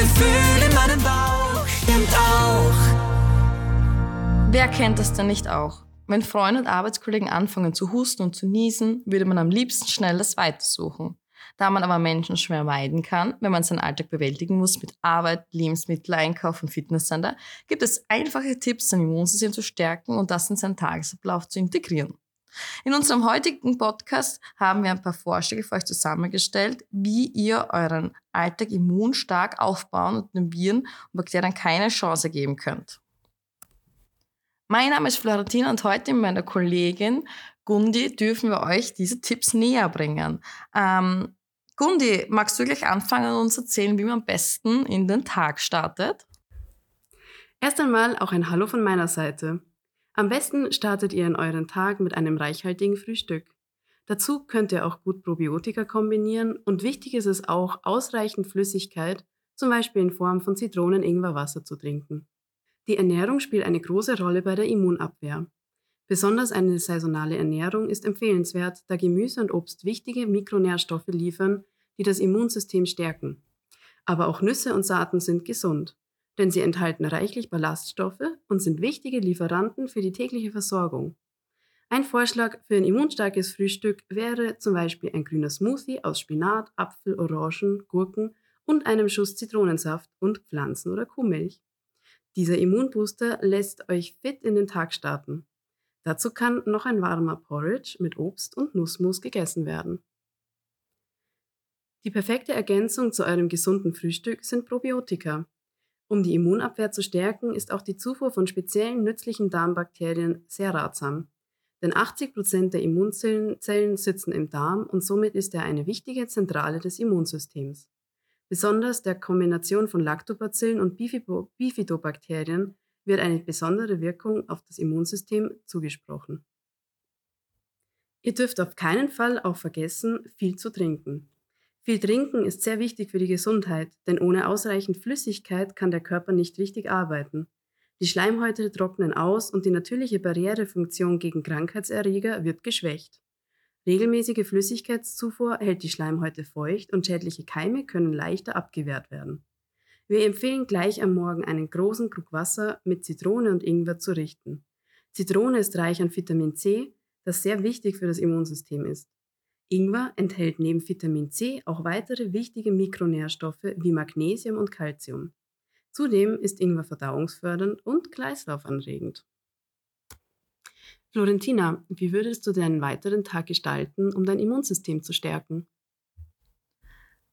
Gefühl in meinem Bauch stimmt auch. Wer kennt das denn nicht auch? Wenn Freunde und Arbeitskollegen anfangen zu husten und zu niesen, würde man am liebsten schnell das Weite suchen. Da man aber Menschen schwer meiden kann, wenn man seinen Alltag bewältigen muss mit Arbeit, Lebensmittel, Einkauf und Fitnesscenter, gibt es einfache Tipps, sein Immunsystem zu stärken und das in seinen Tagesablauf zu integrieren. In unserem heutigen Podcast haben wir ein paar Vorschläge für euch zusammengestellt, wie ihr euren Alltag immunstark aufbauen und den Viren und Bakterien keine Chance geben könnt. Mein Name ist Florentina und heute mit meiner Kollegin Gundi dürfen wir euch diese Tipps näher bringen. Ähm, Gundi, magst du gleich anfangen und uns erzählen, wie man am besten in den Tag startet? Erst einmal auch ein Hallo von meiner Seite. Am besten startet ihr in euren Tag mit einem reichhaltigen Frühstück. Dazu könnt ihr auch gut Probiotika kombinieren und wichtig ist es auch, ausreichend Flüssigkeit, zum Beispiel in Form von Zitronen-Ingwerwasser zu trinken. Die Ernährung spielt eine große Rolle bei der Immunabwehr. Besonders eine saisonale Ernährung ist empfehlenswert, da Gemüse und Obst wichtige Mikronährstoffe liefern, die das Immunsystem stärken. Aber auch Nüsse und Saaten sind gesund denn sie enthalten reichlich Ballaststoffe und sind wichtige Lieferanten für die tägliche Versorgung. Ein Vorschlag für ein immunstarkes Frühstück wäre zum Beispiel ein grüner Smoothie aus Spinat, Apfel, Orangen, Gurken und einem Schuss Zitronensaft und Pflanzen- oder Kuhmilch. Dieser Immunbooster lässt euch fit in den Tag starten. Dazu kann noch ein warmer Porridge mit Obst und Nussmus gegessen werden. Die perfekte Ergänzung zu eurem gesunden Frühstück sind Probiotika, um die Immunabwehr zu stärken, ist auch die Zufuhr von speziellen nützlichen Darmbakterien sehr ratsam. Denn 80 Prozent der Immunzellen sitzen im Darm und somit ist er eine wichtige Zentrale des Immunsystems. Besonders der Kombination von Lactobacillen und Bifidobakterien wird eine besondere Wirkung auf das Immunsystem zugesprochen. Ihr dürft auf keinen Fall auch vergessen, viel zu trinken. Viel Trinken ist sehr wichtig für die Gesundheit, denn ohne ausreichend Flüssigkeit kann der Körper nicht richtig arbeiten. Die Schleimhäute trocknen aus und die natürliche Barrierefunktion gegen Krankheitserreger wird geschwächt. Regelmäßige Flüssigkeitszufuhr hält die Schleimhäute feucht und schädliche Keime können leichter abgewehrt werden. Wir empfehlen gleich am Morgen einen großen Krug Wasser mit Zitrone und Ingwer zu richten. Zitrone ist reich an Vitamin C, das sehr wichtig für das Immunsystem ist. Ingwer enthält neben Vitamin C auch weitere wichtige Mikronährstoffe wie Magnesium und Calcium. Zudem ist Ingwer verdauungsfördernd und kreislaufanregend. Florentina, wie würdest du deinen weiteren Tag gestalten, um dein Immunsystem zu stärken?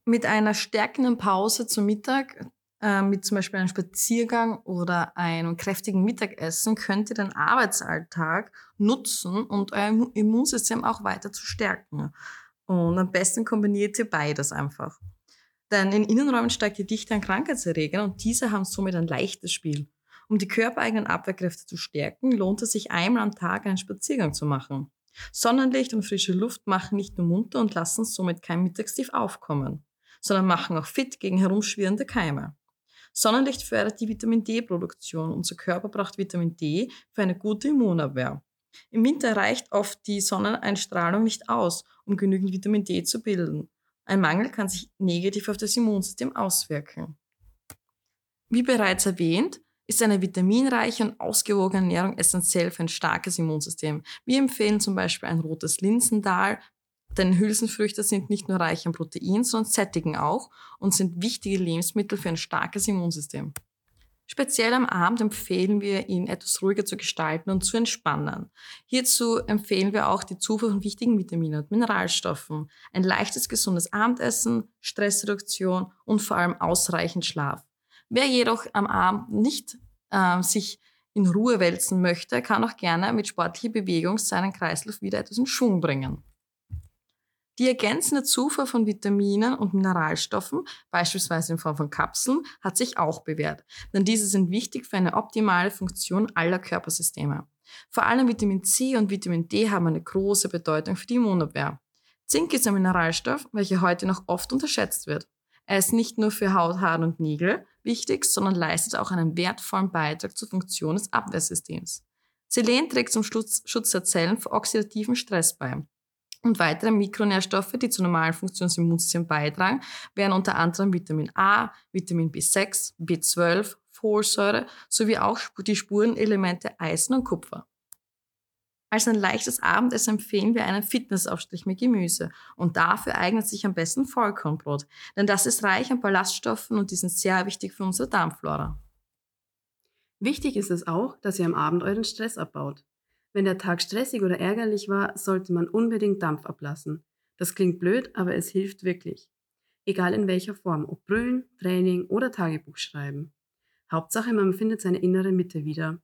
Mit einer stärkenden Pause zum Mittag, äh, mit zum Beispiel einem Spaziergang oder einem kräftigen Mittagessen, könnt ihr den Arbeitsalltag nutzen und euer Immunsystem auch weiter zu stärken. Und am besten kombiniert ihr beides einfach. Denn in Innenräumen steigt die Dichte an Krankheitserregern und diese haben somit ein leichtes Spiel. Um die körpereigenen Abwehrkräfte zu stärken, lohnt es sich einmal am Tag einen Spaziergang zu machen. Sonnenlicht und frische Luft machen nicht nur munter und lassen somit kein Mittagstief aufkommen, sondern machen auch fit gegen herumschwirrende Keime. Sonnenlicht fördert die Vitamin D-Produktion. Unser Körper braucht Vitamin D für eine gute Immunabwehr. Im Winter reicht oft die Sonneneinstrahlung nicht aus, um genügend Vitamin D zu bilden. Ein Mangel kann sich negativ auf das Immunsystem auswirken. Wie bereits erwähnt, ist eine vitaminreiche und ausgewogene Ernährung essentiell für ein starkes Immunsystem. Wir empfehlen zum Beispiel ein rotes Linsendal, denn Hülsenfrüchte sind nicht nur reich an Protein, sondern sättigen auch und sind wichtige Lebensmittel für ein starkes Immunsystem. Speziell am Abend empfehlen wir, ihn etwas ruhiger zu gestalten und zu entspannen. Hierzu empfehlen wir auch die Zufuhr von wichtigen Vitaminen und Mineralstoffen, ein leichtes, gesundes Abendessen, Stressreduktion und vor allem ausreichend Schlaf. Wer jedoch am Abend nicht äh, sich in Ruhe wälzen möchte, kann auch gerne mit sportlicher Bewegung seinen Kreislauf wieder etwas in Schwung bringen. Die ergänzende Zufuhr von Vitaminen und Mineralstoffen, beispielsweise in Form von Kapseln, hat sich auch bewährt, denn diese sind wichtig für eine optimale Funktion aller Körpersysteme. Vor allem Vitamin C und Vitamin D haben eine große Bedeutung für die Immunabwehr. Zink ist ein Mineralstoff, welcher heute noch oft unterschätzt wird. Er ist nicht nur für Haut, Haare und Nägel wichtig, sondern leistet auch einen wertvollen Beitrag zur Funktion des Abwehrsystems. Selen trägt zum Schutz der Zellen vor oxidativen Stress bei. Und weitere Mikronährstoffe, die zur normalen Funktion des Immunsystems beitragen, wären unter anderem Vitamin A, Vitamin B6, B12, Folsäure sowie auch die Spurenelemente Eisen und Kupfer. Als ein leichtes Abendessen empfehlen wir einen Fitnessaufstrich mit Gemüse. Und dafür eignet sich am besten Vollkornbrot, denn das ist reich an Ballaststoffen und die sind sehr wichtig für unsere Darmflora. Wichtig ist es auch, dass ihr am Abend euren Stress abbaut. Wenn der Tag stressig oder ärgerlich war, sollte man unbedingt Dampf ablassen. Das klingt blöd, aber es hilft wirklich. Egal in welcher Form, ob Brüllen, Training oder Tagebuch schreiben. Hauptsache, man findet seine innere Mitte wieder.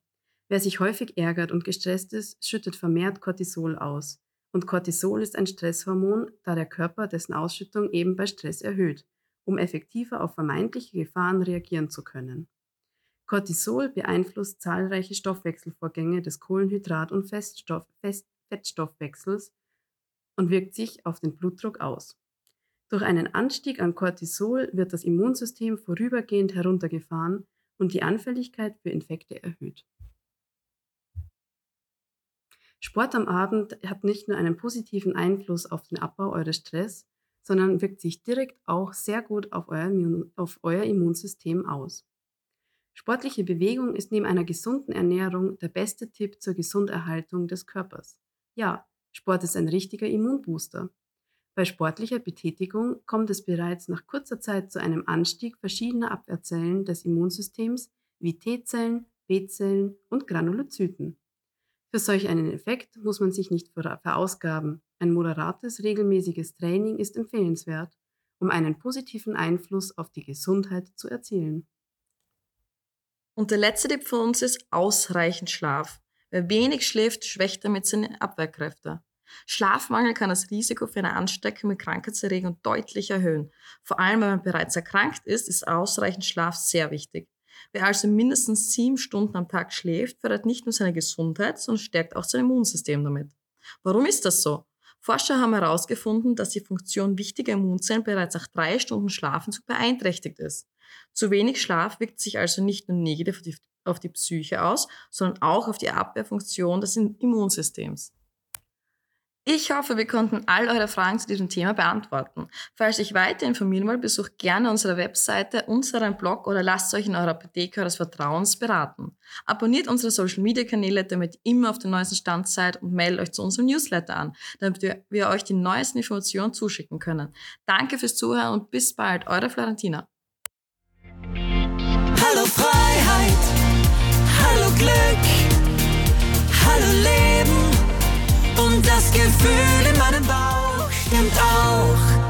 Wer sich häufig ärgert und gestresst ist, schüttet vermehrt Cortisol aus. Und Cortisol ist ein Stresshormon, da der Körper dessen Ausschüttung eben bei Stress erhöht, um effektiver auf vermeintliche Gefahren reagieren zu können. Cortisol beeinflusst zahlreiche Stoffwechselvorgänge des Kohlenhydrat- und Feststoff Fest Fettstoffwechsels und wirkt sich auf den Blutdruck aus. Durch einen Anstieg an Cortisol wird das Immunsystem vorübergehend heruntergefahren und die Anfälligkeit für Infekte erhöht. Sport am Abend hat nicht nur einen positiven Einfluss auf den Abbau eures Stress, sondern wirkt sich direkt auch sehr gut auf euer, auf euer Immunsystem aus. Sportliche Bewegung ist neben einer gesunden Ernährung der beste Tipp zur Gesunderhaltung des Körpers. Ja, Sport ist ein richtiger Immunbooster. Bei sportlicher Betätigung kommt es bereits nach kurzer Zeit zu einem Anstieg verschiedener Abwehrzellen des Immunsystems wie T-Zellen, B-Zellen und Granulozyten. Für solch einen Effekt muss man sich nicht verausgaben. Ein moderates, regelmäßiges Training ist empfehlenswert, um einen positiven Einfluss auf die Gesundheit zu erzielen. Und der letzte Tipp von uns ist ausreichend Schlaf. Wer wenig schläft, schwächt damit seine Abwehrkräfte. Schlafmangel kann das Risiko für eine Ansteckung mit Krankheitserregern deutlich erhöhen. Vor allem, wenn man bereits erkrankt ist, ist ausreichend Schlaf sehr wichtig. Wer also mindestens sieben Stunden am Tag schläft, fördert nicht nur seine Gesundheit, sondern stärkt auch sein Immunsystem damit. Warum ist das so? Forscher haben herausgefunden, dass die Funktion wichtiger Immunzellen bereits nach drei Stunden Schlafen beeinträchtigt ist. Zu wenig Schlaf wirkt sich also nicht nur negativ auf die Psyche aus, sondern auch auf die Abwehrfunktion des Immunsystems. Ich hoffe, wir konnten all eure Fragen zu diesem Thema beantworten. Falls euch weiter informieren wollt, besucht gerne unsere Webseite, unseren Blog oder lasst euch in eurer Apotheke eures Vertrauens beraten. Abonniert unsere Social Media Kanäle, damit ihr immer auf dem neuesten Stand seid und meldet euch zu unserem Newsletter an, damit wir euch die neuesten Informationen zuschicken können. Danke fürs Zuhören und bis bald, eure Florentina. Das Gefühl in meinem Bauch stimmt auch.